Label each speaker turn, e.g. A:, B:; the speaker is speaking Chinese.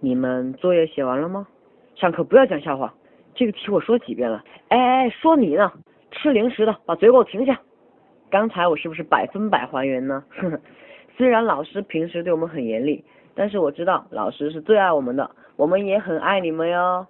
A: 你们作业写完了吗？上课不要讲笑话。这个题我说几遍了，哎哎，说你呢？吃零食的把嘴给我停下。刚才我是不是百分百还原呢？虽然老师平时对我们很严厉，但是我知道老师是最爱我们的，我们也很爱你们哟。